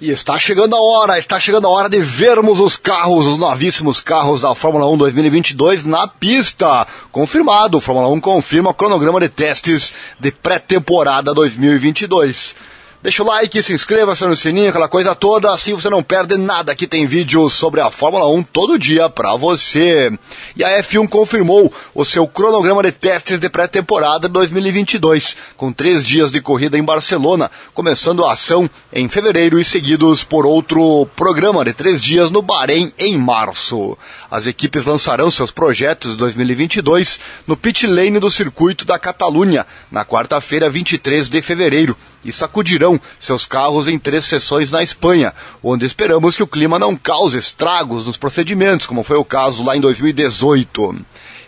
E está chegando a hora, está chegando a hora de vermos os carros, os novíssimos carros da Fórmula 1 2022 na pista. Confirmado, Fórmula 1 confirma o cronograma de testes de pré-temporada 2022. Deixa o like, se inscreva, acione o sininho, aquela coisa toda, assim você não perde nada. Aqui tem vídeo sobre a Fórmula 1 todo dia pra você. E a F1 confirmou o seu cronograma de testes de pré-temporada 2022, com três dias de corrida em Barcelona, começando a ação em fevereiro e seguidos por outro programa de três dias no Bahrein em março. As equipes lançarão seus projetos de 2022 no pit lane do circuito da Catalunha, na quarta-feira, 23 de fevereiro, e sacudirão seus carros em três sessões na Espanha, onde esperamos que o clima não cause estragos nos procedimentos, como foi o caso lá em 2018.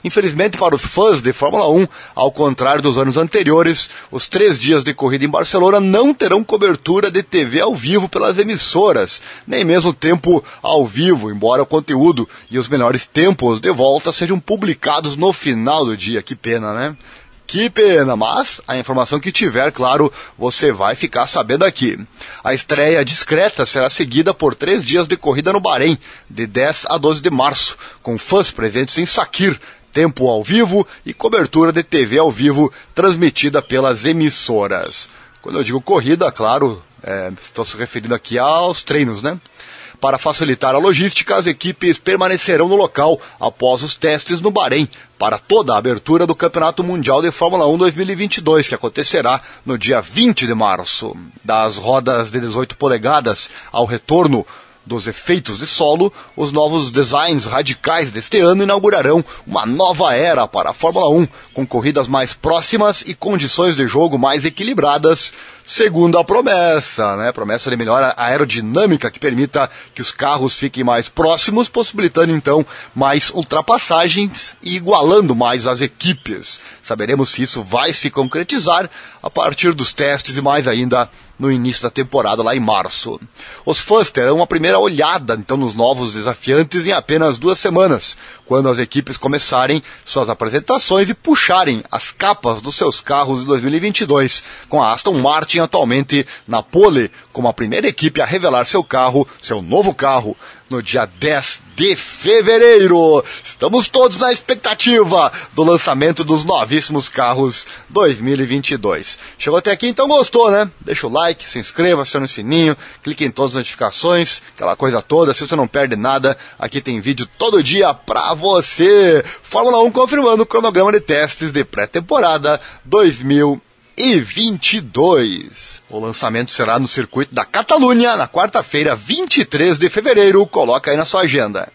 Infelizmente para os fãs de Fórmula 1, ao contrário dos anos anteriores, os três dias de corrida em Barcelona não terão cobertura de TV ao vivo pelas emissoras, nem mesmo tempo ao vivo, embora o conteúdo e os melhores tempos de volta sejam publicados no final do dia. Que pena, né? Que pena, mas a informação que tiver, claro, você vai ficar sabendo aqui. A estreia discreta será seguida por três dias de corrida no Bahrein, de 10 a 12 de março, com fãs presentes em Sakir, tempo ao vivo e cobertura de TV ao vivo transmitida pelas emissoras. Quando eu digo corrida, claro, é, estou se referindo aqui aos treinos, né? Para facilitar a logística, as equipes permanecerão no local após os testes no Bahrein, para toda a abertura do Campeonato Mundial de Fórmula 1 2022, que acontecerá no dia 20 de março. Das rodas de 18 polegadas ao retorno dos efeitos de solo, os novos designs radicais deste ano inaugurarão uma nova era para a Fórmula 1, com corridas mais próximas e condições de jogo mais equilibradas, segundo a promessa, né? Promessa de melhor aerodinâmica que permita que os carros fiquem mais próximos, possibilitando então mais ultrapassagens e igualando mais as equipes. Saberemos se isso vai se concretizar a partir dos testes e mais ainda no início da temporada, lá em março. Os fãs terão uma primeira olhada, então, nos novos desafiantes em apenas duas semanas, quando as equipes começarem suas apresentações e puxarem as capas dos seus carros de 2022, com a Aston Martin atualmente na pole, como a primeira equipe a revelar seu carro, seu novo carro, no dia 10 de fevereiro. Estamos todos na expectativa do lançamento dos novíssimos carros 2022. Chegou até aqui, então gostou, né? Deixa o like, se inscreva, acione o sininho, clique em todas as notificações, aquela coisa toda. Se você não perde nada, aqui tem vídeo todo dia pra você. Fórmula 1 confirmando o cronograma de testes de pré-temporada 2022. O lançamento será no circuito da Catalunha na quarta-feira, 23 de fevereiro. Coloca aí na sua agenda.